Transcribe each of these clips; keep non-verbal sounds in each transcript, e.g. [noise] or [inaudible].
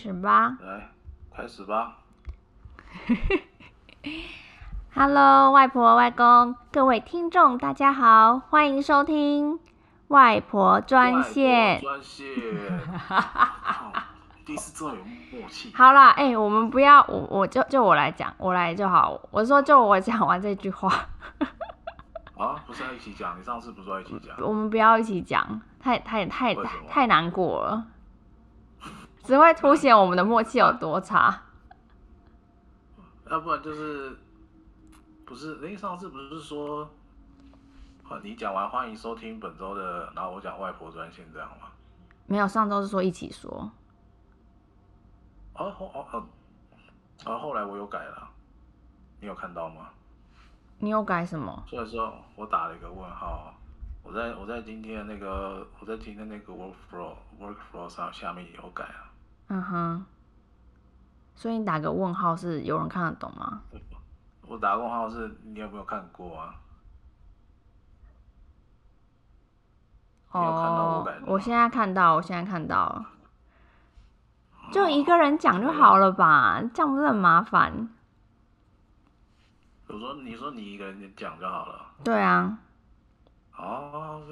开始吧。来，开始吧。[laughs] Hello，外婆、外公，各位听众，大家好，欢迎收听外婆专线。专线。第一次有默契。[laughs] 好啦，哎、欸，我们不要，我我就就我来讲，我来就好。我说就我讲完这句话。啊，不是要一起讲？你上次不是要一起讲？我们不要一起讲，太太太太难过了，只会凸显我们的默契有多差。要不然就是。不是，哎，上次不是说，你讲完欢迎收听本周的，然后我讲外婆专线这样吗？没有，上周是说一起说。哦哦哦哦，然后后来我有改了，你有看到吗？你有改什么？所以说我打了一个问号，我在我在今天那个我在今天那个 workflow workflow 上下面也有改啊。嗯哼。所以你打个问号是有人看得懂吗？我打问号是，你有没有看过啊？哦，有看到我，我现在看到，我现在看到了，就一个人讲就好了吧？哦、这样不是很麻烦？我说，你说你一个人讲就好了。对啊。哦，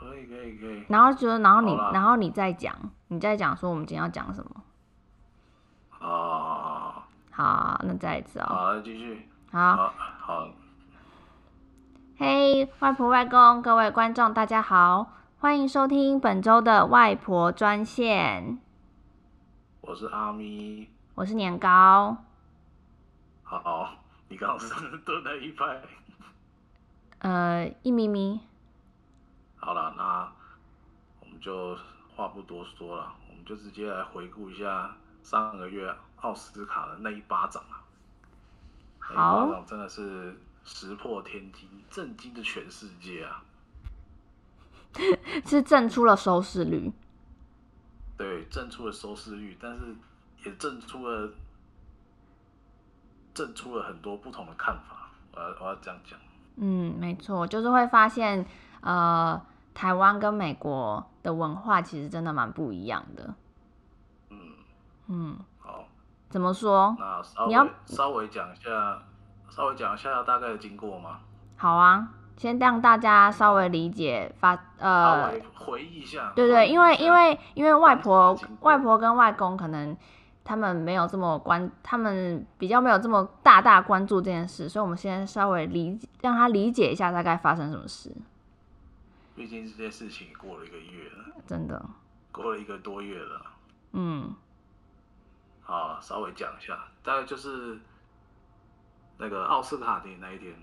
可以可以可以。然后觉得，然后你，然后你再讲，你再讲说我们今天要讲什么？哦。好，那再一次哦。好，继续。好，好。嘿，外婆、外公，各位观众，大家好，欢迎收听本周的外婆专线。我是阿咪，我是年糕。好，你刚刚是蹲了一拍。呃，一咪咪。好了，那我们就话不多说了，我们就直接来回顾一下上个月奥斯卡的那一巴掌啊。好，真的是石破天惊，震惊的全世界啊！[laughs] 是震出了收视率，对，震出了收视率，但是也震出了震出了很多不同的看法。我要我要这样讲，嗯，没错，就是会发现，呃，台湾跟美国的文化其实真的蛮不一样的。嗯嗯。好怎么说？那稍微你要稍微讲一下，稍微讲一下大概的经过吗？好啊，先让大家稍微理解发呃，回忆一下。对对，因为因为因为外婆外婆跟外公可能他们没有这么关，他们比较没有这么大大关注这件事，所以我们先稍微理让他理解一下大概发生什么事。毕竟这件事情过了一个月了，真的过了一个多月了。嗯。好，稍微讲一下，大概就是那个奥斯卡的那一天，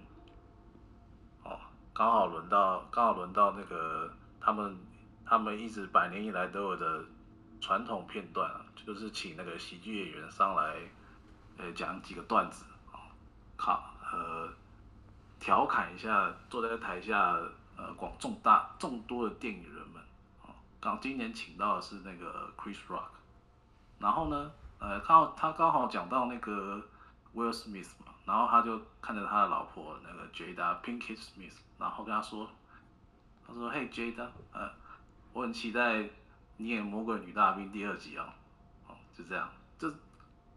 哦，刚好轮到，刚好轮到那个他们，他们一直百年以来都有的传统片段，啊就是请那个喜剧演员上来，呃，讲几个段子，哦，考，呃，调侃一下坐在台下，呃，广众大众多的电影人们，哦，刚今年请到的是那个 Chris Rock，然后呢，呃，刚好他刚好讲到那个 Will Smith 嘛，然后他就看着他的老婆那个 Jada Pinkett Smith，然后跟他说，他说：“嘿，Jada，呃，我很期待你演《魔鬼女大兵》第二集哦。”哦，就这样，这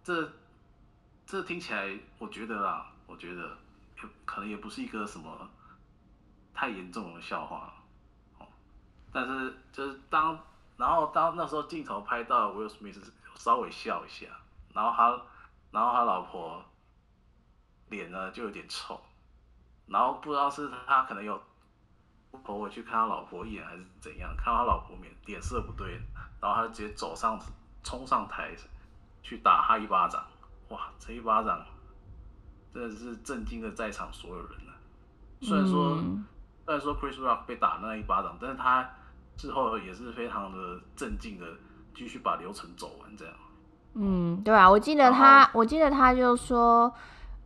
这这听起来，我觉得啦，我觉得可能也不是一个什么太严重的笑话，哦，但是就是当然后当那时候镜头拍到 Will Smith。稍微笑一下，然后他，然后他老婆脸呢就有点臭，然后不知道是他可能有头回去看他老婆一眼还是怎样，看他老婆脸脸色不对，然后他就直接走上冲上台去打他一巴掌，哇，这一巴掌真的是震惊了在场所有人了。虽然说、虽然说 Chris Rock 被打那一巴掌，但是他之后也是非常的镇静的。继续把流程走完，这样。嗯，对啊，我记得他，我记得他就说，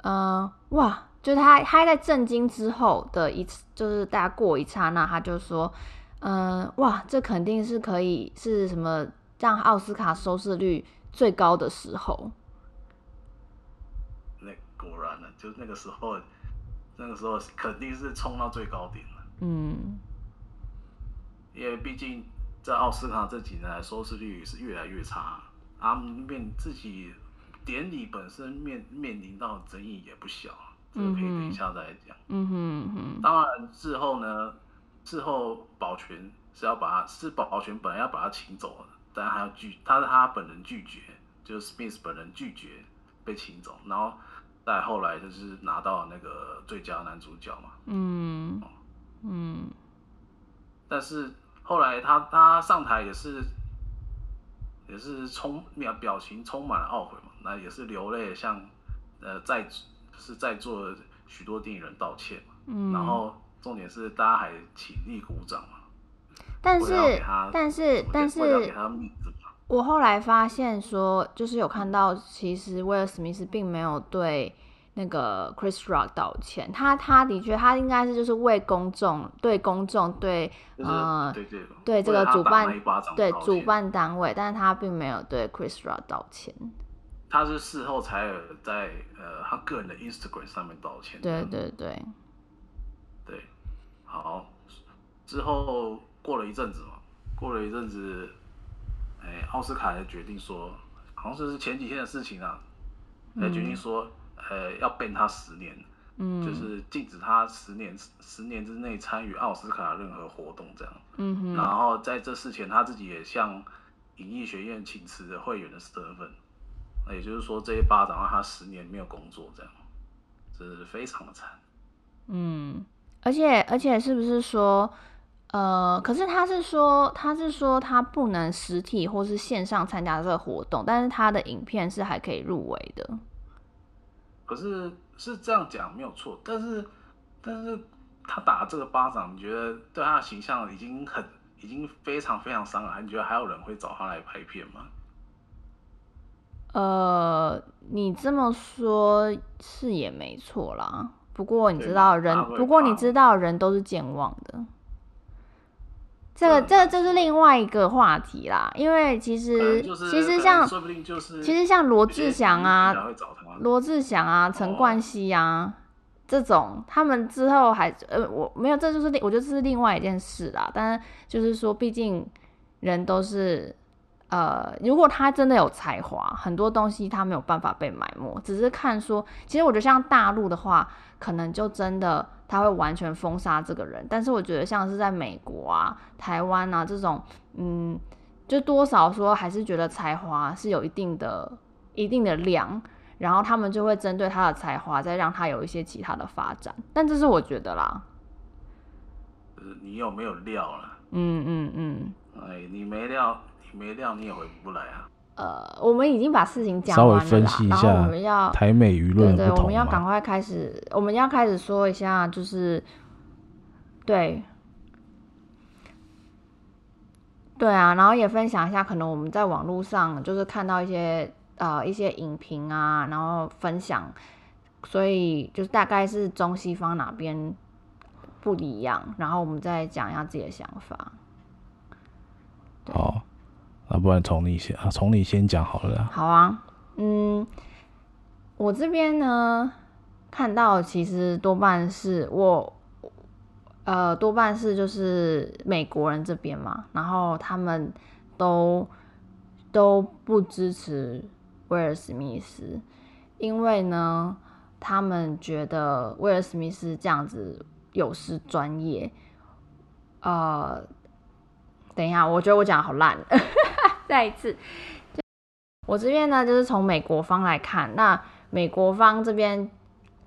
呃，哇，就是他，他在震惊之后的一次，就是大家过一刹那，他就说，呃，哇，这肯定是可以是什么让奥斯卡收视率最高的时候。那果然呢，就那个时候，那个时候肯定是冲到最高点了。嗯，因为毕竟。在奥斯卡这几年来，收视率是越来越差啊，他们面自己典礼本身面面临到的争议也不小，这个可以等一下再来讲。嗯哼嗯，当然之后呢，之后保全是要把他是保全本来要把他请走的，但他要拒，他是他本人拒绝，就是 Smith 本人拒绝被请走，然后再后来就是拿到那个最佳男主角嘛。嗯嗯，但是后来他他上台也是。也是充表表情充满了懊悔嘛，那也是流泪向呃在是在座的许多电影人道歉嘛，嗯，然后重点是大家还起立鼓掌嘛，但是但是但是我后来发现说，就是有看到其实威尔史密斯并没有对。那个 Chris Rock 道歉，他他的确，他应该是就是为公众、对公众、对呃对这个主办对主办单位，但是他并没有对 Chris Rock 道歉。他是事后才有在呃他个人的 Instagram 上面道歉。对对对对，好，之后过了一阵子嘛，过了一阵子，哎，奥斯卡才决定说，好像是前几天的事情啊，才决定说。嗯呃，要 ban 他十年，嗯，就是禁止他十年十年之内参与奥斯卡任何活动，这样，嗯哼，然后在这事前，他自己也向影艺学院请辞了会员的身份，那也就是说，这一巴掌让他十年没有工作，这样，这是非常的惨，嗯，而且而且是不是说，呃，可是他是说他是说他不能实体或是线上参加这个活动，但是他的影片是还可以入围的。可是是这样讲没有错，但是但是他打这个巴掌，你觉得对他的形象已经很已经非常非常伤害，你觉得还有人会找他来拍片吗？呃，你这么说，是也没错啦。不过你知道人，不过你知道人都是健忘的。这个这个就是另外一个话题啦，因为其实其实像其实像罗志祥啊，罗志祥啊，陈冠希啊这种，他们之后还呃我没有，这就是另我觉得这是另外一件事啦。但是就是说，毕竟人都是呃，如果他真的有才华，很多东西他没有办法被埋没，只是看说，其实我觉得像大陆的话，可能就真的。他会完全封杀这个人，但是我觉得像是在美国啊、台湾啊这种，嗯，就多少说还是觉得才华是有一定的、一定的量，然后他们就会针对他的才华，再让他有一些其他的发展。但这是我觉得啦，你有没有料了？嗯嗯嗯，哎，你没料，你没料，你也回不来啊。呃，我们已经把事情讲完了，稍微分析一下，然后我们要台美舆论，对对，我们要赶快开始，我们要开始说一下，就是对，对啊，然后也分享一下，可能我们在网络上就是看到一些呃一些影评啊，然后分享，所以就是大概是中西方哪边不一样，然后我们再讲一下自己的想法。好。啊，不然从你先啊，从你先讲好了。好啊，嗯，我这边呢看到其实多半是我，呃，多半是就是美国人这边嘛，然后他们都都不支持威尔史密斯，因为呢，他们觉得威尔史密斯这样子有失专业。呃，等一下，我觉得我讲的好烂。[laughs] 再一次，我这边呢，就是从美国方来看，那美国方这边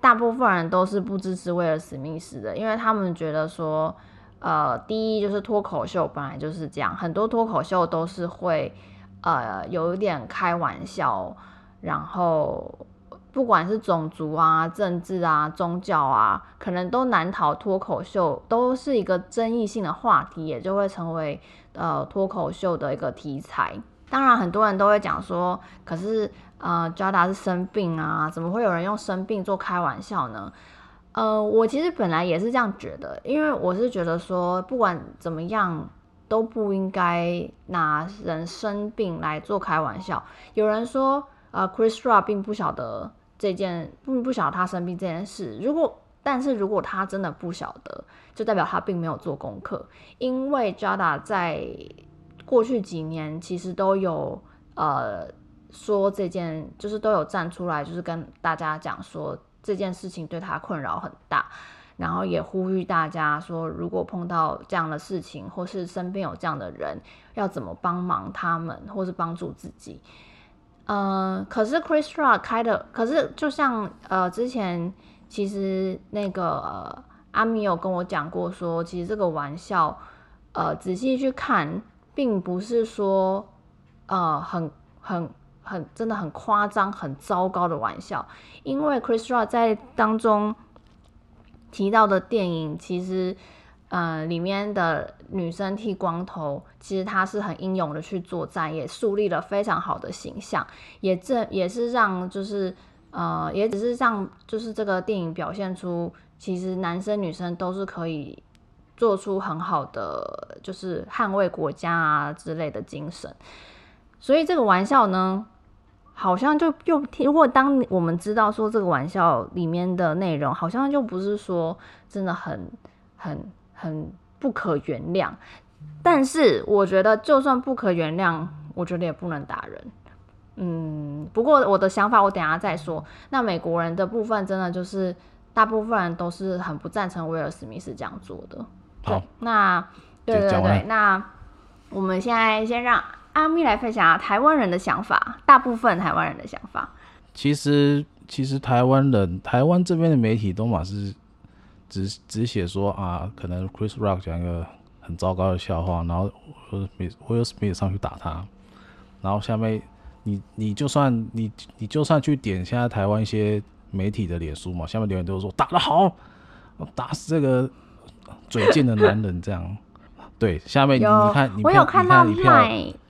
大部分人都是不支持威尔史密斯的，因为他们觉得说，呃，第一就是脱口秀本来就是这样，很多脱口秀都是会呃有一点开玩笑，然后不管是种族啊、政治啊、宗教啊，可能都难逃脱口秀，都是一个争议性的话题，也就会成为。呃，脱口秀的一个题材，当然很多人都会讲说，可是呃，Jada 是生病啊，怎么会有人用生病做开玩笑呢？呃，我其实本来也是这样觉得，因为我是觉得说，不管怎么样都不应该拿人生病来做开玩笑。有人说，呃，Chris Rock 并不晓得这件，不不晓得他生病这件事。如果但是如果他真的不晓得，就代表他并没有做功课，因为 Jada 在过去几年其实都有呃说这件，就是都有站出来，就是跟大家讲说这件事情对他困扰很大，然后也呼吁大家说，如果碰到这样的事情，或是身边有这样的人，要怎么帮忙他们，或是帮助自己。呃，可是 Chris Rock 开的，可是就像呃之前其实那个、呃、阿米有跟我讲过说，说其实这个玩笑，呃仔细去看，并不是说呃很很很真的很夸张、很糟糕的玩笑，因为 Chris Rock 在当中提到的电影，其实。呃，里面的女生剃光头，其实她是很英勇的去作战，也树立了非常好的形象，也这也是让就是呃，也只是让就是这个电影表现出，其实男生女生都是可以做出很好的，就是捍卫国家啊之类的精神。所以这个玩笑呢，好像就又如果当我们知道说这个玩笑里面的内容，好像就不是说真的很很。很不可原谅，但是我觉得就算不可原谅，我觉得也不能打人。嗯，不过我的想法我等下再说。那美国人的部分真的就是大部分人都是很不赞成威尔史密斯这样做的。好，那对对对，那我们现在先让阿咪来分享台湾人的想法，大部分台湾人的想法。其实，其实台湾人，台湾这边的媒体都嘛是。只只写说啊，可能 Chris Rock 讲一个很糟糕的笑话，然后 Will Smith 上去打他，然后下面你你就算你你就算去点现在台湾一些媒体的脸书嘛，下面留言都是说打得好，打死这个嘴贱的男人这样。对，下面你看，你看，我有看到一票，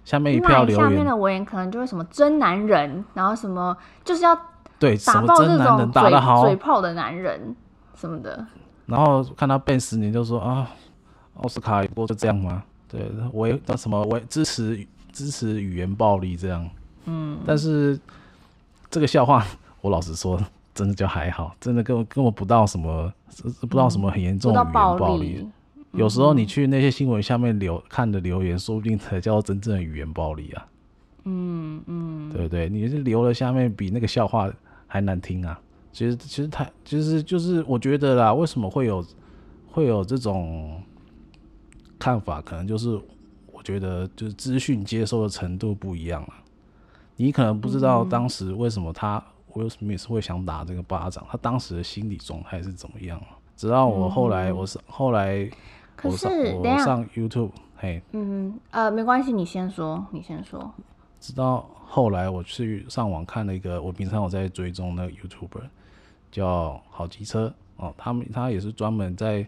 下面一票留言，下面的留言可能就是什么真男人，然后什么就是要对打爆这种嘴好嘴炮的男人什么的。然后看他变十年，就说啊，奥斯卡不过就这样吗？对，我那什么，我支持支持语言暴力这样。嗯，但是这个笑话，[laughs] 我老实说，真的就还好，真的根本根本不到什么，不知道什么很严重的语言暴力。嗯、有时候你去那些新闻下面留看的留言，说不定才叫真正的语言暴力啊。嗯嗯，对对，你是留了下面比那个笑话还难听啊。其实，其实他其实就是我觉得啦，为什么会有会有这种看法？可能就是我觉得就是资讯接收的程度不一样了。你可能不知道当时为什么他 Will Smith 会想打这个巴掌，他当时的心理状态是怎么样。直到我后来，我是后来，我上我上 YouTube，嘿，嗯呃，没关系，你先说，你先说。直到后来我去上网看了一个，我平常我在追踪那个 YouTuber。叫好机车哦，他们他也是专门在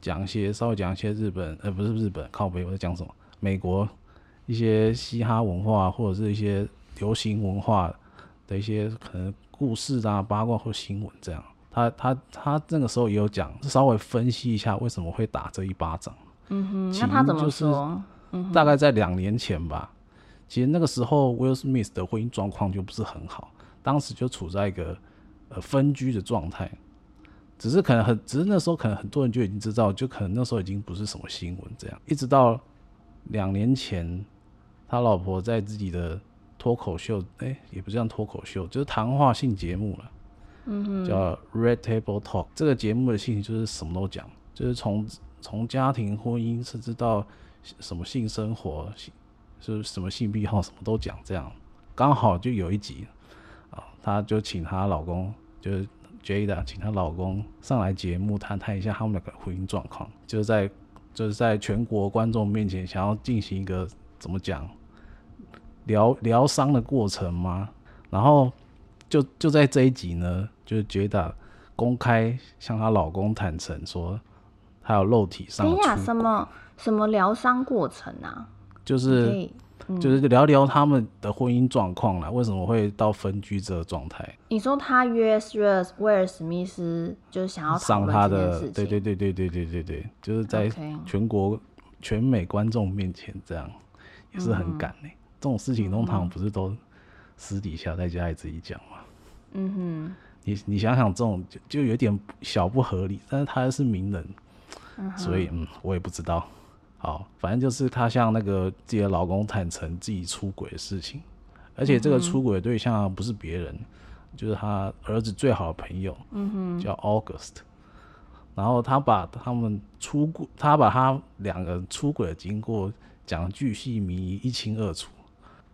讲一些稍微讲一些日本呃不是日本靠北我在讲什么美国一些嘻哈文化或者是一些流行文化的一些可能故事啊八卦或新闻这样，他他他那个时候也有讲，稍微分析一下为什么会打这一巴掌。嗯哼，那他怎么说？大概在两年前吧，其实那个时候 Will Smith 的婚姻状况就不是很好，当时就处在一个。分居的状态，只是可能很，只是那时候可能很多人就已经知道，就可能那时候已经不是什么新闻这样。一直到两年前，他老婆在自己的脱口秀，哎、欸，也不是这样脱口秀，就是谈话性节目了，嗯哼，叫 Red Table Talk。这个节目的性就是什么都讲，就是从从家庭、婚姻，甚至到什么性生活，就是什么性癖好，什么都讲。这样刚好就有一集啊，他就请她老公。就是 Jada 请她老公上来节目谈谈一下他们两个婚姻状况，就是在就是在全国观众面前想要进行一个怎么讲疗疗伤的过程吗？然后就就在这一集呢，就是 Jada 公开向她老公坦诚说，她有肉体上的出轨。什么什么疗伤过程啊？就是。就是聊聊他们的婚姻状况啦，为什么会到分居这个状态？你说他约威尔史密斯，就是想要上他的，对对对对对对对对，就是在全国全美观众面前这样，也是很敢呢、欸。这种事情通常不是都私底下在家里自己讲吗？嗯哼，你你想想，这种就就有点小不合理，但是他是名人，所以嗯，我也不知道。好，反正就是她向那个自己的老公坦诚自己出轨的事情，而且这个出轨对象不是别人，嗯、就是她儿子最好的朋友，嗯哼，叫 August。然后他把他们出轨，他把他两个人出轨的经过讲巨细靡遗、一清二楚。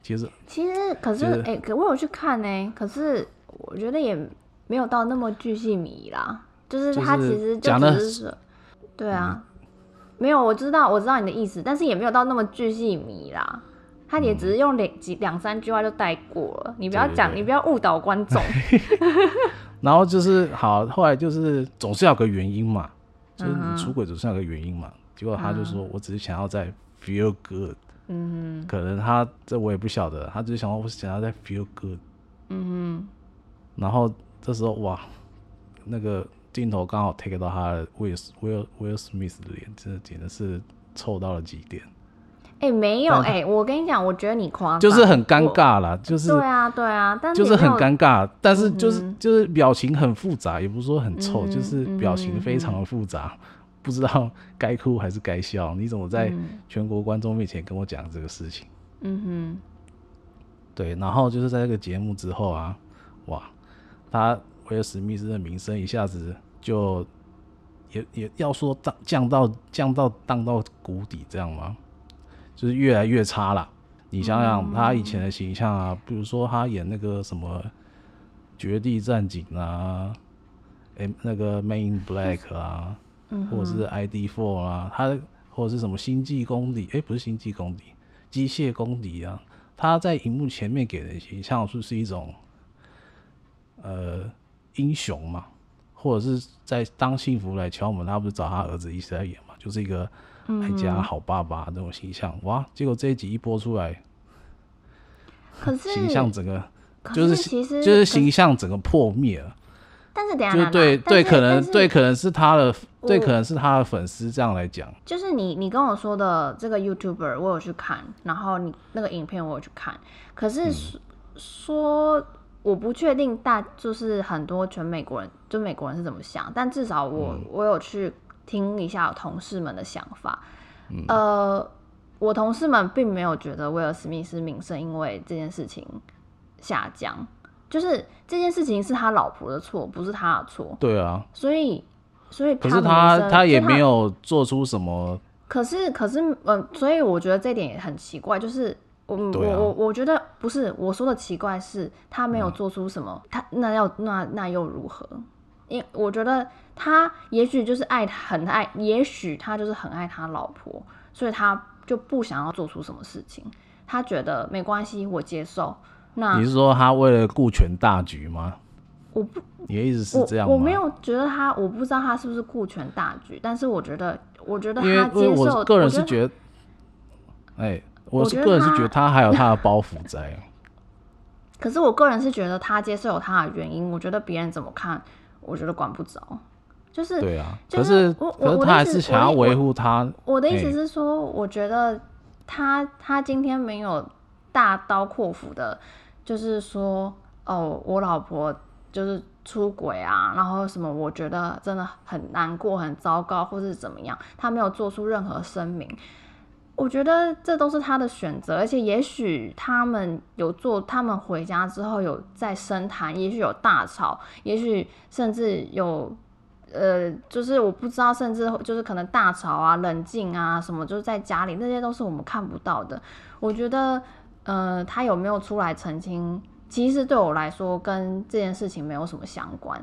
其实，其实可是哎、欸，可我有去看呢，可是我觉得也没有到那么巨细靡遗啦。就是他其实就只是说，对啊，嗯、没有，我知道，我知道你的意思，但是也没有到那么巨细迷啦。他也只是用两几两三句话就带过了，你不要讲，你不要误导观众。[laughs] 然后就是好，后来就是总是要有个原因嘛，就是你出轨总是要有个原因嘛。结果他就说，我只是想要在 feel good。嗯哼，可能他这我也不晓得，他只是想要我想要在 feel good。嗯哼，然后这时候哇，那个镜头刚好 take 到他的 Will Will Will Smith 的脸，真的简直是臭到了极点。哎、欸，没有哎、欸，我跟你讲，我觉得你夸张，就是很尴尬啦，就是对啊，对啊，但是就是很尴尬，但是就是、嗯、就是表情很复杂，也不是说很臭，嗯、就是表情非常的复杂，嗯、不知道该哭还是该笑。你怎么在全国观众面前跟我讲这个事情？嗯哼，对，然后就是在这个节目之后啊，哇，他威尔史密斯的名声一下子就也也要说降降到降到荡到谷底这样吗？就是越来越差了。你想想他以前的形象啊，比如说他演那个什么《绝地战警》啊，诶，那个《Man in Black》啊，或者是《ID Four》啊，他或者是什么《星际公敌》诶，不是《星际公敌》，《机械公敌》啊，他在荧幕前面给的形象是是一种呃英雄嘛，或者是在当幸福来敲门，他不是找他儿子一起在演嘛，就是一个。爱家好爸爸那种形象，哇！结果这一集一播出来，可是形象整个就是其实就是形象整个破灭了。但是等下，就对对，可能对可能是他的对，可能是他的粉丝这样来讲。就是你你跟我说的这个 YouTuber，我有去看，然后你那个影片我有去看，可是说我不确定大就是很多全美国人就美国人是怎么想，但至少我我有去。听一下同事们的想法，嗯、呃，我同事们并没有觉得威尔史密斯名声因为这件事情下降，就是这件事情是他老婆的错，不是他的错。对啊，所以所以可是他他也没有做出什么。可是可是嗯、呃，所以我觉得这点也很奇怪，就是我、啊、我我我觉得不是我说的奇怪，是他没有做出什么，嗯、他那要那那又如何？因我觉得他也许就是爱很爱，也许他就是很爱他老婆，所以他就不想要做出什么事情。他觉得没关系，我接受。那你是说他为了顾全大局吗？我不，你的意思是这样吗？我，我没有觉得他，我不知道他是不是顾全大局，但是我觉得，我觉得他接受。我个人是觉得，哎，我是个人是觉得他还有他的包袱在。[laughs] 可是我个人是觉得他接受有他的原因，我觉得别人怎么看。我觉得管不着，就是对啊。可是我可是他还是想要维护他。我的意思是说，欸、我觉得他他今天没有大刀阔斧的，就是说哦，我老婆就是出轨啊，然后什么，我觉得真的很难过、很糟糕，或是怎么样，他没有做出任何声明。我觉得这都是他的选择，而且也许他们有做，他们回家之后有在深谈，也许有大吵，也许甚至有，呃，就是我不知道，甚至就是可能大吵啊、冷静啊什么，就是在家里那些都是我们看不到的。我觉得，呃，他有没有出来澄清，其实对我来说跟这件事情没有什么相关。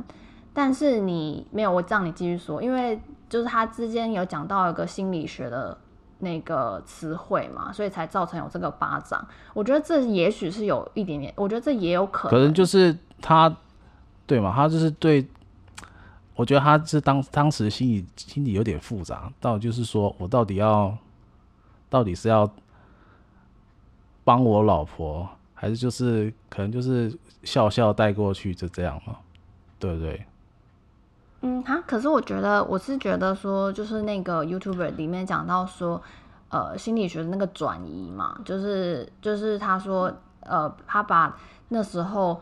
但是你没有，我让你继续说，因为就是他之间有讲到一个心理学的。那个词汇嘛，所以才造成有这个巴掌。我觉得这也许是有一点点，我觉得这也有可能。可能就是他，对嘛？他就是对，我觉得他是当当时心里心里有点复杂，到就是说我到底要，到底是要帮我老婆，还是就是可能就是笑笑带过去就这样嘛？对不对？嗯，哈，可是我觉得，我是觉得说，就是那个 YouTuber 里面讲到说，呃，心理学的那个转移嘛，就是就是他说，呃，他把那时候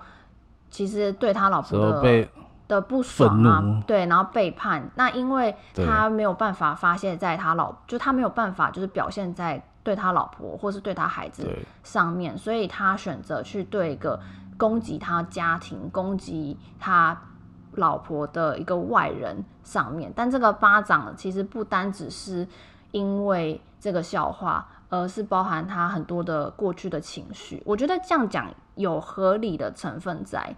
其实对他老婆的的不爽啊，对，然后背叛，那因为他没有办法发泄在他老，就他没有办法就是表现在对他老婆或是对他孩子上面，所以他选择去对一个攻击他家庭、攻击他老婆的一个外人上面。但这个巴掌其实不单只是因为这个笑话，而是包含他很多的过去的情绪。我觉得这样讲有合理的成分在。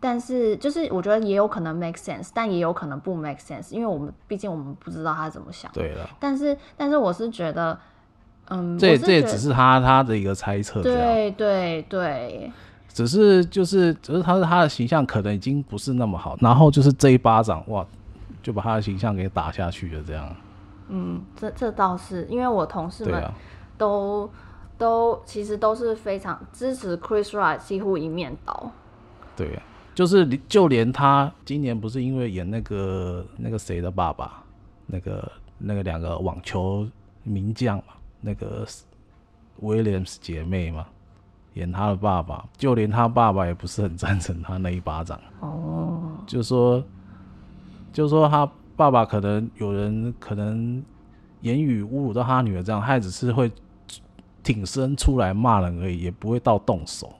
但是，就是我觉得也有可能 make sense，但也有可能不 make sense，因为我们毕竟我们不知道他怎么想。对了。但是，但是我是觉得，嗯，这这也只是他他的一个猜测。对对对。只是就是只是他的他的形象可能已经不是那么好，然后就是这一巴掌哇，就把他的形象给打下去了这样。嗯，这这倒是，因为我同事们都、啊、都其实都是非常支持 Chris Rock，几乎一面倒。对。就是就连他今年不是因为演那个那个谁的爸爸，那个那个两个网球名将嘛，那个威廉斯姐妹嘛，演他的爸爸，就连他爸爸也不是很赞成他那一巴掌。哦，就说就说他爸爸可能有人可能言语侮辱到他女儿这样，他也只是会挺身出来骂人而已，也不会到动手。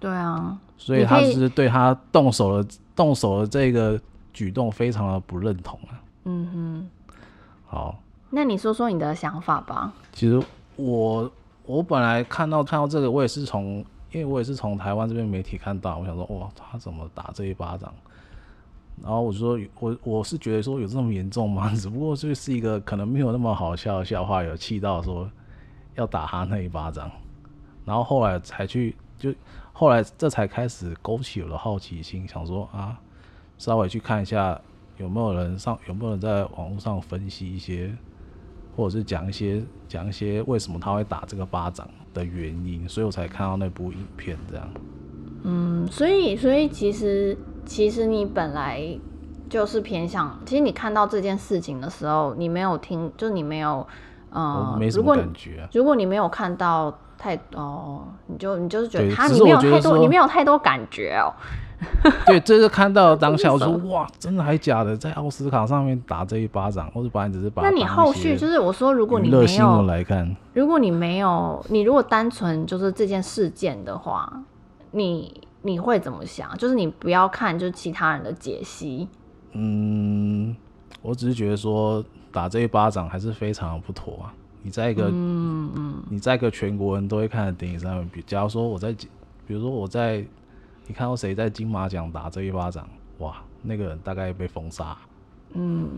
对啊。所以他是对他动手的动手的这个举动非常的不认同啊。嗯哼。好，那你说说你的想法吧。其实我我本来看到看到这个，我也是从因为我也是从台湾这边媒体看到，我想说哇，他怎么打这一巴掌？然后我就说我我是觉得说有这么严重吗？[laughs] 只不过就是一个可能没有那么好笑的笑话，有气到说要打他那一巴掌，然后后来才去就。后来这才开始勾起我的好奇心，想说啊，稍微去看一下有没有人上，有没有人在网络上分析一些，或者是讲一些讲一些为什么他会打这个巴掌的原因，所以我才看到那部影片这样。嗯，所以所以其实其实你本来就是偏向，其实你看到这件事情的时候，你没有听，就是你没有，呃，没什么感觉啊。如果，如果你没有看到。太哦，你就你就是觉得他你没有太多，你没有太多感觉哦。[laughs] 对，这是看到当下我说哇，真的还假的，在奥斯卡上面打这一巴掌，或者把你只是把。那你后续就是我说，如果你没有来看，如果你没有，你如果单纯就是这件事件的话，你你会怎么想？就是你不要看就是其他人的解析。嗯，我只是觉得说打这一巴掌还是非常的不妥啊。你在一个，嗯嗯，你在一个全国人都会看的电影上面，比假如说我在，比如说我在，你看到谁在金马奖打这一巴掌，哇，那个人大概被封杀。嗯，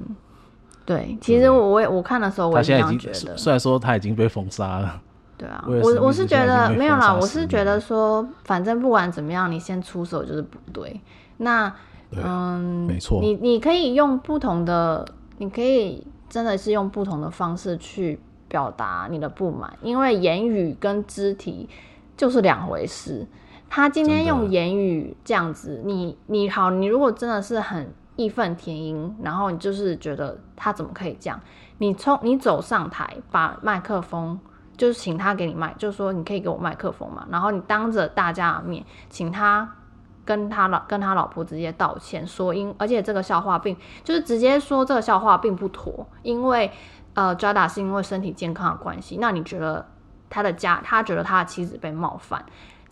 对，其实我我我看的时候，我也这样觉得。虽然说他已经被封杀了。对啊，我我是觉得没有啦，我是觉得说，反正不管怎么样，你先出手就是不对。那，嗯，没错，你你可以用不同的，你可以真的是用不同的方式去。表达你的不满，因为言语跟肢体就是两回事。他今天用言语这样子，你你好，你如果真的是很义愤填膺，然后你就是觉得他怎么可以这样，你从你走上台，把麦克风就是请他给你麦，就是说你可以给我麦克风嘛，然后你当着大家的面，请他跟他老跟他老婆直接道歉，说因而且这个笑话并就是直接说这个笑话并不妥，因为。呃，Jada 是因为身体健康的关系，那你觉得他的家，他觉得他的妻子被冒犯，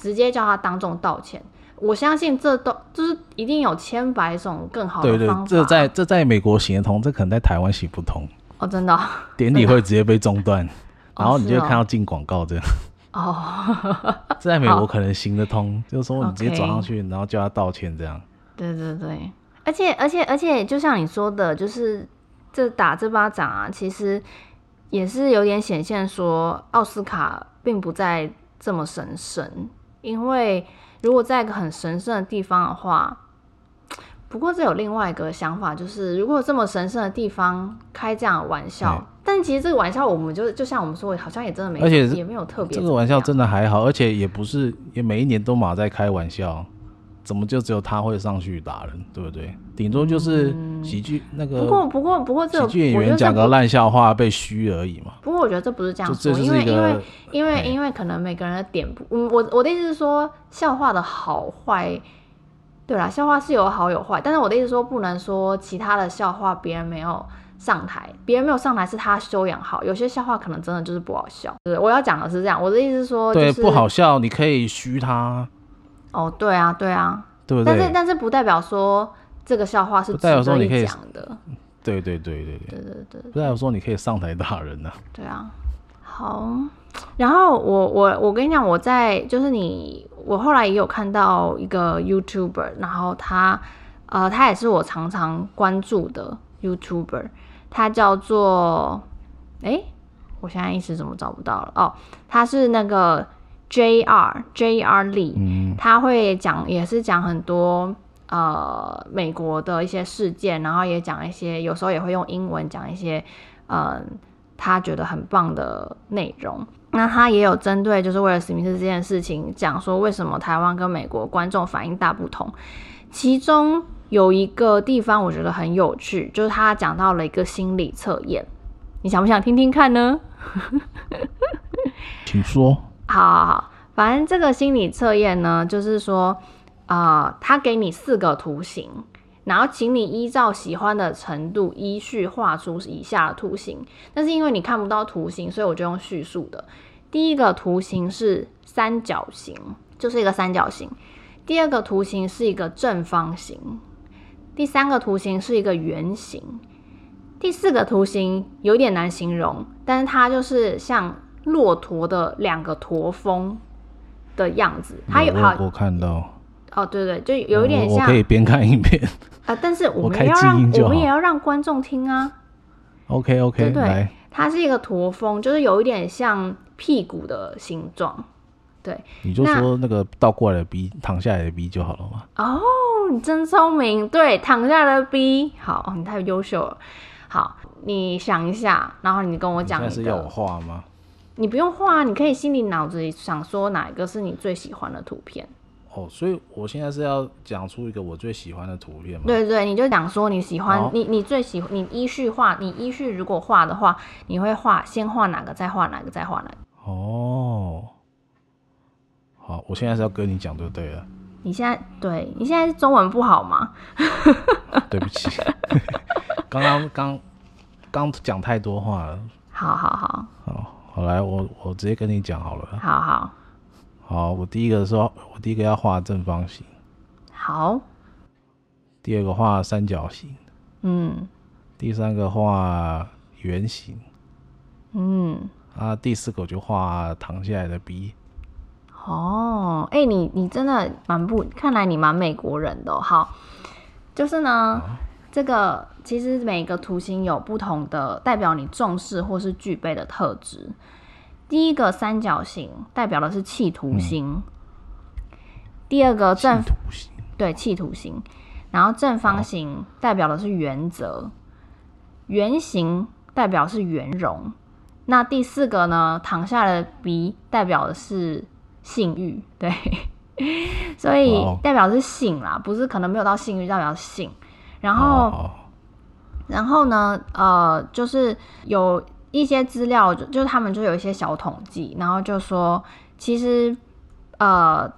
直接叫他当众道歉。我相信这都就是一定有千百种更好的方法。对对，这在这在美国行得通，这可能在台湾行不通。哦，真的、哦？典礼会直接被中断，[laughs] 然后你就看到进广告这样。哦，这 [laughs] 在美国可能行得通，就是说你直接走上去，然后叫他道歉这样。对对对，而且而且而且，就像你说的，就是。这打这巴掌啊，其实也是有点显现说奥斯卡并不再这么神圣，因为如果在一个很神圣的地方的话，不过这有另外一个想法，就是如果这么神圣的地方开这样的玩笑，但其实这个玩笑我们就就像我们说，好像也真的没，而且也没有特别，这个玩笑真的还好，而且也不是也每一年都马在开玩笑。怎么就只有他会上去打人，对不对？顶多就是喜剧、嗯、那个。不过不过不过，这喜剧演员讲个烂笑话被嘘而已嘛。不过我觉得这不是这样说，因为因为因为因为可能每个人的点不，嗯，我我的意思是说，笑话的好坏，对啦，笑话是有好有坏，但是我的意思是说，不能说其他的笑话别人没有上台，别人没有上台是他修养好，有些笑话可能真的就是不好笑。对，我要讲的是这样，我的意思是说，就是，对，不好笑，你可以虚他。哦，对啊，对啊，对，但是但是不代表说这个笑话是代表说你可以讲的，对对对对对。对对，不代表说你可以上台打人呢。对啊，好，然后我我我跟你讲，我在就是你，我后来也有看到一个 YouTuber，然后他呃，他也是我常常关注的 YouTuber，他叫做哎，我现在一时怎么找不到了？哦，他是那个。JR JR Lee，嗯，他会讲也是讲很多呃美国的一些事件，然后也讲一些，有时候也会用英文讲一些呃他觉得很棒的内容。那他也有针对就是为了史密斯这件事情讲说，为什么台湾跟美国观众反应大不同？其中有一个地方我觉得很有趣，就是他讲到了一个心理测验，你想不想听听看呢？[laughs] 请说。好好好，反正这个心理测验呢，就是说，啊、呃，他给你四个图形。然后，请你依照喜欢的程度依序画出以下的图形。但是因为你看不到图形，所以我就用叙述的。第一个图形是三角形，就是一个三角形。第二个图形是一个正方形。第三个图形是一个圆形。第四个图形有点难形容，但是它就是像骆驼的两个驼峰的样子。它有，好，我看到。哦，对对，就有一点像。我可以边看一边。啊，但是我们要让我，我们也要让观众听啊。OK OK，对对，它是一个驼峰，就是有一点像屁股的形状。对，你就说那个倒过来的 B，躺下来的 B 就好了嘛。哦，你真聪明。对，躺下来的 B，好，你太优秀了。好，你想一下，然后你跟我讲。现在是要我画吗？你不用画，你可以心里脑子里想说哪一个是你最喜欢的图片。哦，所以我现在是要讲出一个我最喜欢的图片吗？对对，你就讲说你喜欢、哦、你你最喜欢你依序画，你依序如果画的话，你会画先画哪个，再画哪个，再画哪个？哦，好，我现在是要跟你讲就对了。你现在对你现在是中文不好吗？[laughs] 对不起，[laughs] 刚刚刚刚讲太多话了。好 [laughs] 好好，好，好来，我我直接跟你讲好了。好好。好，我第一个说，我第一个要画正方形。好。第二个画三角形。嗯。第三个画圆形。嗯。啊，第四个就画躺下来的 B。哦，哎、欸，你你真的蛮不，看来你蛮美国人的、哦。好，就是呢，啊、这个其实每个图形有不同的代表你重视或是具备的特质。第一个三角形代表的是企图心，嗯、第二个正对企图心，然后正方形代表的是原则，圆、哦、形代表是圆融，那第四个呢，躺下的 B 代表的是性欲，对，[laughs] 所以代表是性啦，哦、不是可能没有到性欲，代表性，然后，哦、然后呢，呃，就是有。一些资料就就他们就有一些小统计，然后就说其实呃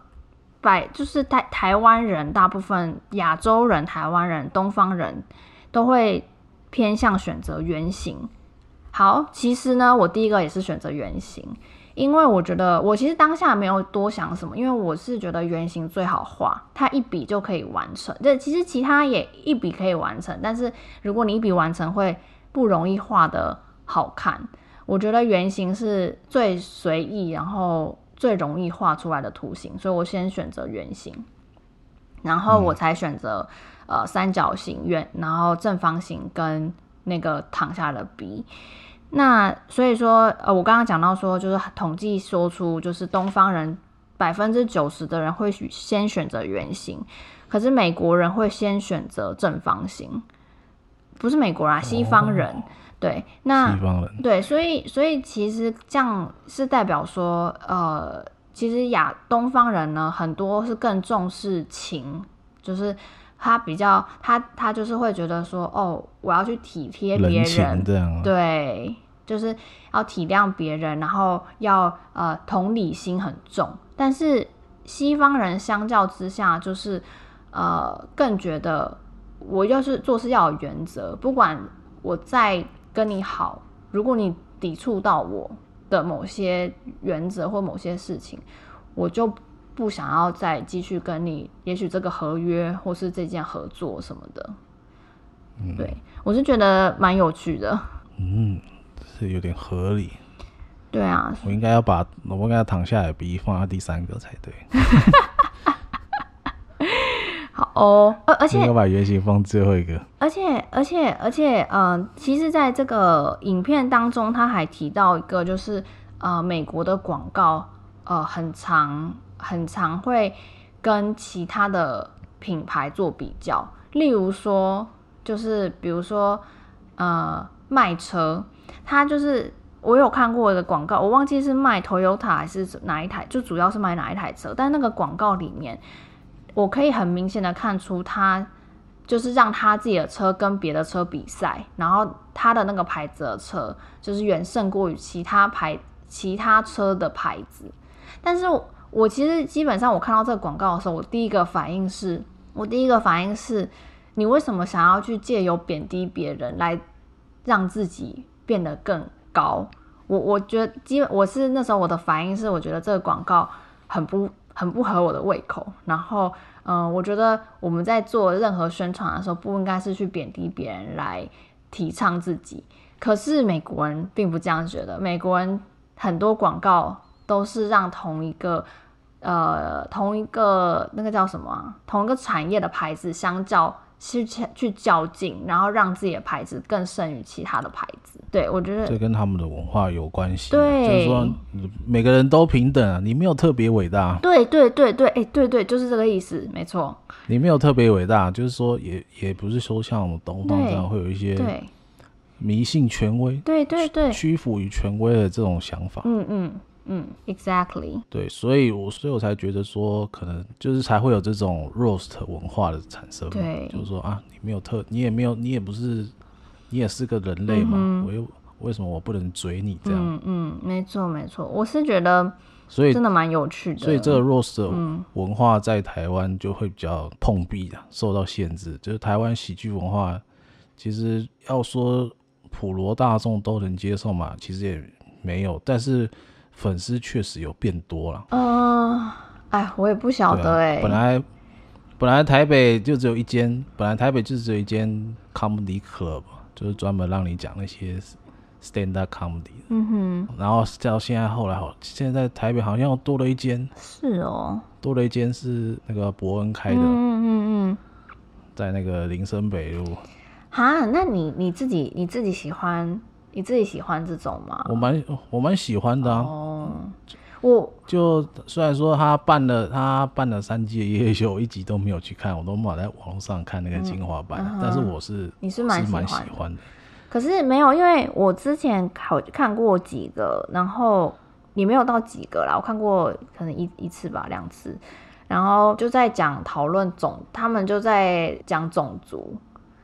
百就是台台湾人大部分亚洲人、台湾人、东方人都会偏向选择圆形。好，其实呢，我第一个也是选择圆形，因为我觉得我其实当下没有多想什么，因为我是觉得圆形最好画，它一笔就可以完成。这，其实其他也一笔可以完成，但是如果你一笔完成会不容易画的。好看，我觉得圆形是最随意，然后最容易画出来的图形，所以我先选择圆形，然后我才选择、嗯、呃三角形、圆，然后正方形跟那个躺下的 B。那所以说，呃，我刚刚讲到说，就是统计说出，就是东方人百分之九十的人会先选择圆形，可是美国人会先选择正方形，不是美国人啊，西方人。哦对，那对，所以所以其实这样是代表说，呃，其实亚东方人呢，很多是更重视情，就是他比较他他就是会觉得说，哦，我要去体贴别人，这样啊、对，就是要体谅别人，然后要呃同理心很重。但是西方人相较之下，就是呃更觉得我要是做事要有原则，不管。我再跟你好，如果你抵触到我的某些原则或某些事情，我就不想要再继续跟你，也许这个合约或是这件合作什么的。嗯，对，我是觉得蛮有趣的。嗯，是有点合理。对啊，我应该要把我应该要躺下来笔放到第三个才对。[laughs] 好哦，而而且应该把原型放最后一个。而且而且而且，嗯、呃，其实在这个影片当中，他还提到一个，就是呃，美国的广告，呃，很常很常会跟其他的品牌做比较，例如说，就是比如说，呃，卖车，他就是。我有看过一个广告，我忘记是卖 Toyota 还是哪一台，就主要是卖哪一台车。但那个广告里面，我可以很明显的看出，他就是让他自己的车跟别的车比赛，然后他的那个牌子的车就是远胜过于其他牌其他车的牌子。但是我，其实基本上我看到这个广告的时候，我第一个反应是，我第一个反应是，你为什么想要去借由贬低别人来让自己变得更高，我我觉得基本我是那时候我的反应是，我觉得这个广告很不很不合我的胃口。然后，嗯、我觉得我们在做任何宣传的时候，不应该是去贬低别人来提倡自己。可是美国人并不这样觉得，美国人很多广告都是让同一个呃同一个那个叫什么、啊、同一个产业的牌子相较。去去较劲，然后让自己的牌子更胜于其他的牌子。对，我觉得这跟他们的文化有关系。对，就是说每个人都平等啊，你没有特别伟大。对对对对，哎，对对，就是这个意思，没错。你没有特别伟大，就是说也也不是说像我们东方这样会有一些迷信权威，对对对，屈服于权威的这种想法。嗯嗯。嗯，exactly。对，所以我所以我才觉得说，可能就是才会有这种 roast 文化的产生嘛。对，就是说啊，你没有特，你也没有，你也不是，你也是个人类嘛。嗯、我又为什么我不能嘴你这样？嗯嗯，没错没错，我是觉得，所以真的蛮有趣的。所以这个 roast 文化在台湾就会比较碰壁的，受到限制。就是台湾喜剧文化，其实要说普罗大众都能接受嘛，其实也没有，但是。粉丝确实有变多了。嗯，哎，我也不晓得哎。本来本来台北就只有一间，本来台北就只有一间 comedy club，就是专门让你讲那些 stand up comedy。嗯哼。然后到现在后来好，现在台北好像又多了一间。是哦。多了一间是那个伯恩开的。嗯嗯嗯。在那个林森北路。哈，那你你自己你自己喜欢？你自己喜欢这种吗？我蛮我蛮喜欢的啊。哦，我就虽然说他办了他办了三季的夜夜秀，我一集都没有去看，我都没有在网络上看那个精华版，嗯。但是我是你是蛮喜，喜欢的。可是没有，因为我之前好看过几个，然后你没有到几个啦，我看过可能一一次吧，两次，然后就在讲讨论种，他们就在讲种族。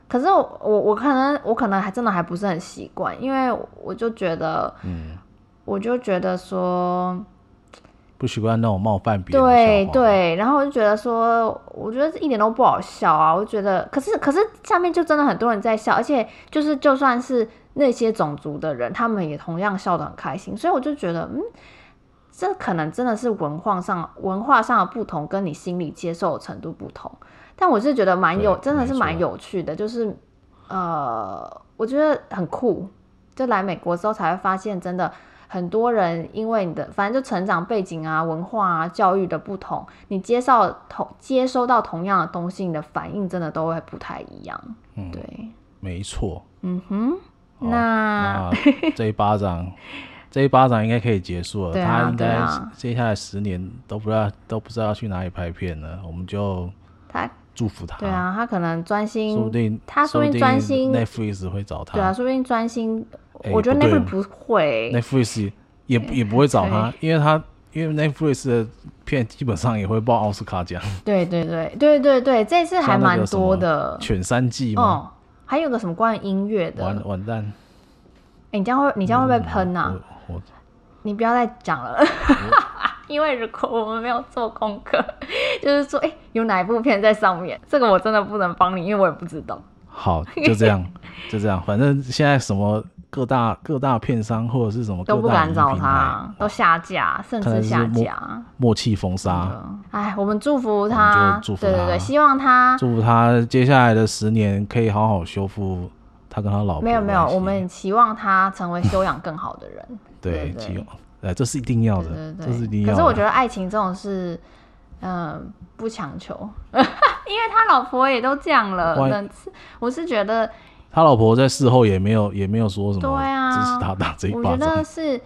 可是我我我可能我可能还真的还不是很习惯，因为我就觉得，嗯，我就觉得说不习惯那种冒犯别人。对对，然后我就觉得说，我觉得一点都不好笑啊！我觉得，可是可是下面就真的很多人在笑，而且就是就算是那些种族的人，他们也同样笑得很开心，所以我就觉得，嗯，这可能真的是文化上文化上的不同，跟你心理接受的程度不同。但我是觉得蛮有，真的是蛮有趣的，就是，呃，我觉得很酷。就来美国之后才会发现，真的很多人因为你的，反正就成长背景啊、文化啊、教育的不同，你接受同接收到同样的东西，你的反应真的都会不太一样。嗯，对，没错。嗯哼，那，那 [laughs] 这一巴掌，这一巴掌应该可以结束了。啊、他应该接下来十年都不知道都不知道要去哪里拍片了，我们就他。祝福他。对啊，他可能专心，说不定他说不定专心，Netflix 会找他。对啊，说不定专心。我觉得 Netflix 不会，Netflix 也也不会找他，因为他因为 Netflix 的片基本上也会报奥斯卡奖。[laughs] 对对对对对对，这次还蛮多的。犬三季吗？哦，还有个什么关于音乐的？完完蛋！哎，你这样会你这样会被喷呐？我你不要再讲了。因为如果我们没有做功课，[laughs] 就是说，哎、欸，有哪一部片在上面？这个我真的不能帮你，因为我也不知道。好，就这样，[laughs] 就这样。反正现在什么各大各大片商或者是什么都不敢找他，都下架，甚至下架，默契封杀。哎，我们祝福他，祝福他，对对对，希望他祝福他接下来的十年可以好好修复他跟他老婆。没有没有，我们期望他成为修养更好的人。对，期望，哎，这是一定要的，这是一定要。可是我觉得爱情这种事，嗯，不强求。[laughs] 因为他老婆也都这样了，我是觉得他老婆在事后也没有也没有说什么，对啊，支持他打这一巴掌。我觉得是，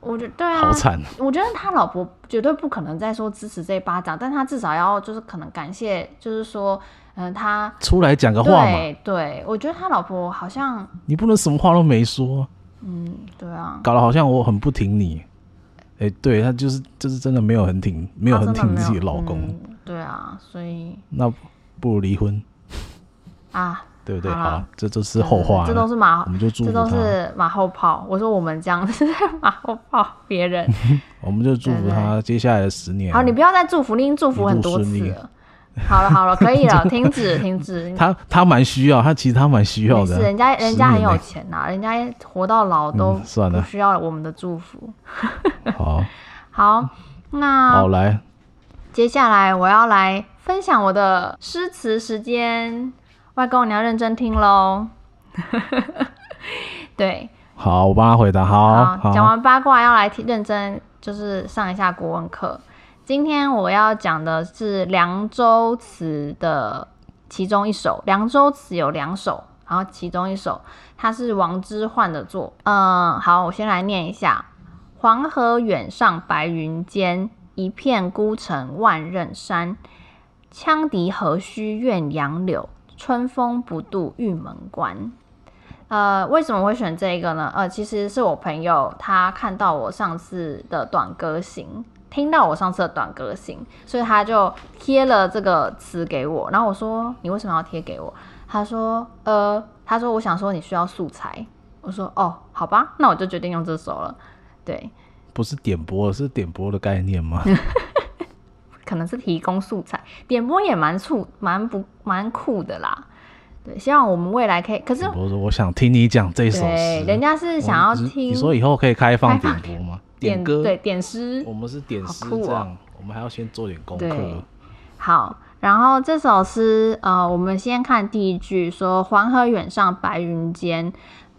我觉得对啊，好惨。我觉得他老婆绝对不可能再说支持这一巴掌，但他至少要就是可能感谢，就是说，嗯，他出来讲个话嘛。对，我觉得他老婆好像你不能什么话都没说。嗯，对啊，搞得好像我很不挺你。哎，对他就是就是真的没有很挺，没有很挺自己老公。对啊，所以那不如离婚啊，对不对？好，这都是后话，这都是马，我们就祝福他，这都是马后炮。我说我们这样是马后炮，别人，[laughs] 我们就祝福他接下来的十年。好，你不要再祝福，你已经祝福很多次了。[laughs] 好了好了，可以了，[laughs] 停止停止。他他蛮需要，他其实他蛮需要的。是人家人家很有钱呐，人家活到老都算了，不需要我们的祝福。好，[laughs] 好，那好来。接下来我要来分享我的诗词时间，外公你要认真听喽。对，好，我帮他回答。好，好，讲完八卦要来听认真，就是上一下国文课。今天我要讲的是《凉州词》的其中一首，《凉州词》有两首，然后其中一首它是王之涣的作。嗯，好，我先来念一下：黄河远上白云间。一片孤城万仞山，羌笛何须怨杨柳，春风不度玉门关。呃，为什么会选这个呢？呃，其实是我朋友他看到我上次的短歌行，听到我上次的短歌行，所以他就贴了这个词给我。然后我说：“你为什么要贴给我？”他说：“呃，他说我想说你需要素材。”我说：“哦，好吧，那我就决定用这首了。”对。不是点播，是点播的概念吗？可能是提供素材，点播也蛮酷，蛮不蛮酷的啦。对，希望我们未来可以。可是，我说我想听你讲这首诗，人家是想要听。你说以后可以开放点播吗？点歌，对，点诗。我们是点诗，这样我们还要先做点功课。好，然后这首诗，呃，我们先看第一句，说黄河远上白云间，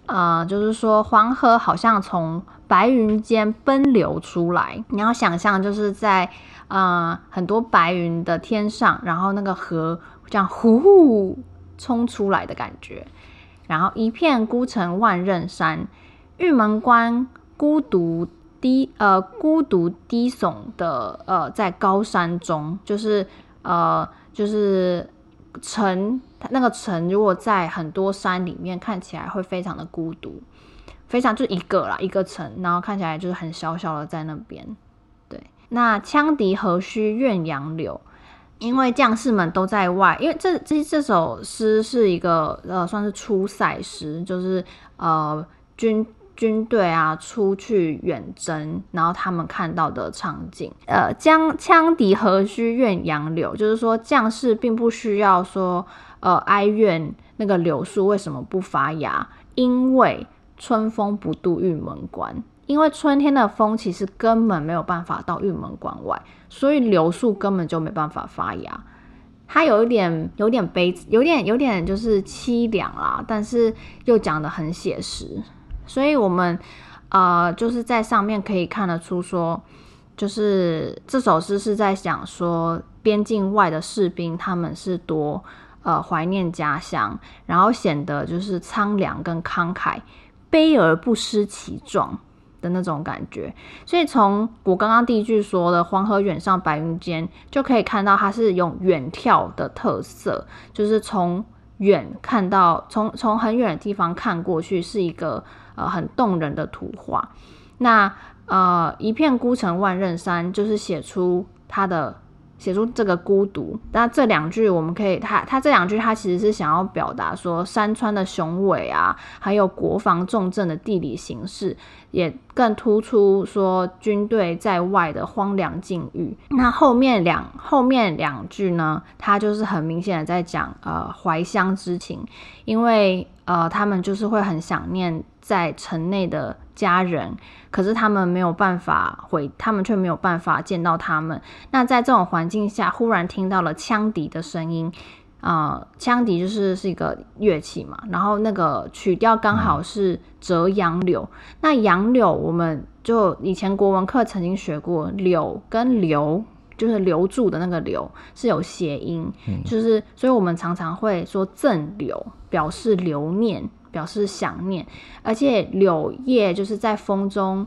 呃，就是说黄河好像从。白云间奔流出来，你要想象就是在呃很多白云的天上，然后那个河这样呼呼冲出来的感觉。然后一片孤城万仞山，玉门关孤独低呃孤独低耸的呃在高山中，就是呃就是城那个城如果在很多山里面看起来会非常的孤独。非常就一个啦，一个城，然后看起来就是很小小的在那边。对，那羌笛何须怨杨柳？因为将士们都在外，因为这这这首诗是一个呃算是出塞诗，就是呃军军队啊出去远征，然后他们看到的场景。呃，将羌笛何须怨杨柳？就是说将士并不需要说呃哀怨那个柳树为什么不发芽，因为。春风不度玉门关，因为春天的风其实根本没有办法到玉门关外，所以柳树根本就没办法发芽。它有一点，有点悲，有点，有点就是凄凉啦，但是又讲得很写实。所以我们呃，就是在上面可以看得出说，就是这首诗是在讲说边境外的士兵他们是多呃怀念家乡，然后显得就是苍凉跟慷慨。悲而不失其壮的那种感觉，所以从我刚刚第一句说的“黄河远上白云间”，就可以看到它是用远眺的特色，就是从远看到，从从很远的地方看过去，是一个呃很动人的图画。那呃一片孤城万仞山，就是写出他的写出这个孤独。那这两句我们可以，他他这两句他其实是想要表达说山川的雄伟啊，还有国防重镇的地理形势，也更突出说军队在外的荒凉境遇。那后面两后面两句呢，他就是很明显的在讲呃怀乡之情，因为呃他们就是会很想念在城内的家人。可是他们没有办法回，他们却没有办法见到他们。那在这种环境下，忽然听到了羌笛的声音，啊、呃，羌笛就是是一个乐器嘛。然后那个曲调刚好是《折杨柳》。那杨柳，我们就以前国文课曾经学过，柳跟留就是留住的那个留是有谐音，嗯、就是所以我们常常会说赠柳，表示留念。表示想念，而且柳叶就是在风中，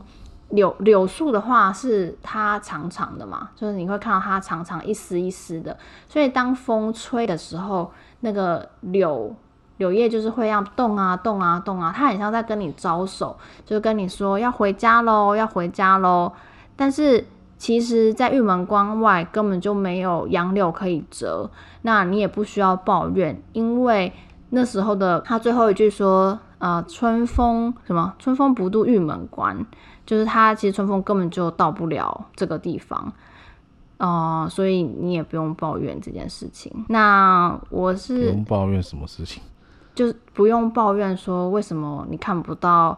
柳柳树的话是它长长的嘛，就是你会看到它长长一丝一丝的，所以当风吹的时候，那个柳柳叶就是会要动啊动啊动啊，它很像在跟你招手，就跟你说要回家喽，要回家喽。但是其实，在玉门关外根本就没有杨柳可以折，那你也不需要抱怨，因为。那时候的他最后一句说：“呃，春风什么？春风不度玉门关，就是他其实春风根本就到不了这个地方，呃，所以你也不用抱怨这件事情。那我是不用抱怨什么事情，就是不用抱怨说为什么你看不到，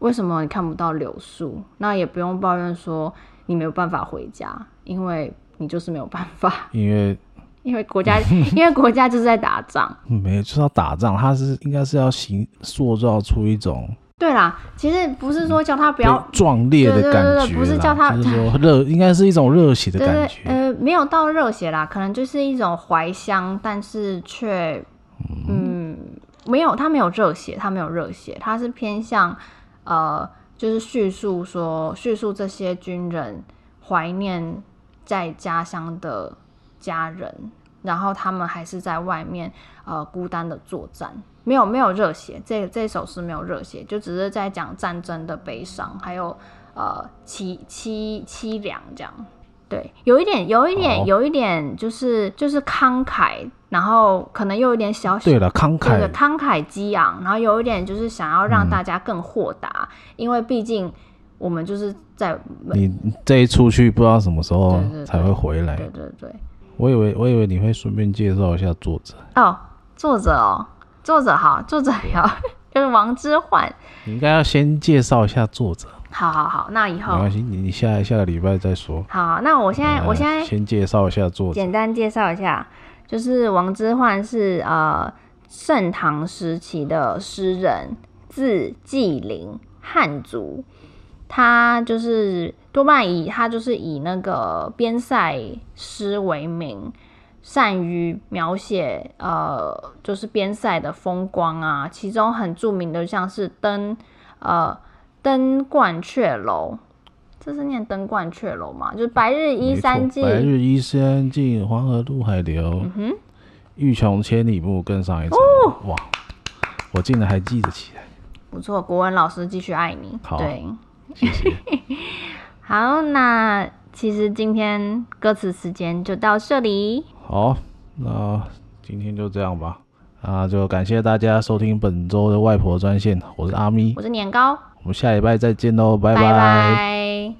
为什么你看不到柳树？那也不用抱怨说你没有办法回家，因为你就是没有办法，因为。”因为国家，[laughs] 因为国家就是在打仗，没有就是要打仗，他是应该是要形塑造出一种，对啦，其实不是说叫他不要壮烈的感觉，对对对，不是叫他就是说热，应该是一种热血的感觉，呃，没有到热血啦，可能就是一种怀乡，但是却嗯，嗯，没有，他没有热血，他没有热血，他是偏向呃，就是叙述说叙述这些军人怀念在家乡的。家人，然后他们还是在外面呃孤单的作战，没有没有热血，这这首诗没有热血，就只是在讲战争的悲伤，还有呃凄凄凄凉这样。对，有一点有一点、哦、有一点就是就是慷慨，然后可能又有点小小对了慷慨。对慷慨激昂，然后有一点就是想要让大家更豁达，嗯、因为毕竟我们就是在你这一出去不知道什么时候才会回来，对对对。我以为我以为你会顺便介绍一下作者哦，作者哦，作者好，作者好就是王之涣。你应该要先介绍一下作者。好好好，那以后没关系，你你下下个礼拜再说。好，那我现在我现在先介绍一下作者，简单介绍一下，就是王之涣是呃盛唐时期的诗人，字季陵，汉族。他就是多半以他就是以那个边塞诗为名，善于描写呃就是边塞的风光啊。其中很著名的像是登呃登鹳雀楼，这是念登鹳雀楼吗？就是白日依山尽，白日依山尽，黄河入海流。嗯哼，欲穷千里目，更上一层楼。哦、哇，我竟然还记得起来。不错，国文老师继续爱你。好。对。谢谢。[laughs] 好，那其实今天歌词时间就到这里。好，那今天就这样吧。啊，就感谢大家收听本周的外婆专线。我是阿咪，我是年糕。我们下礼拜再见喽，拜拜。拜拜。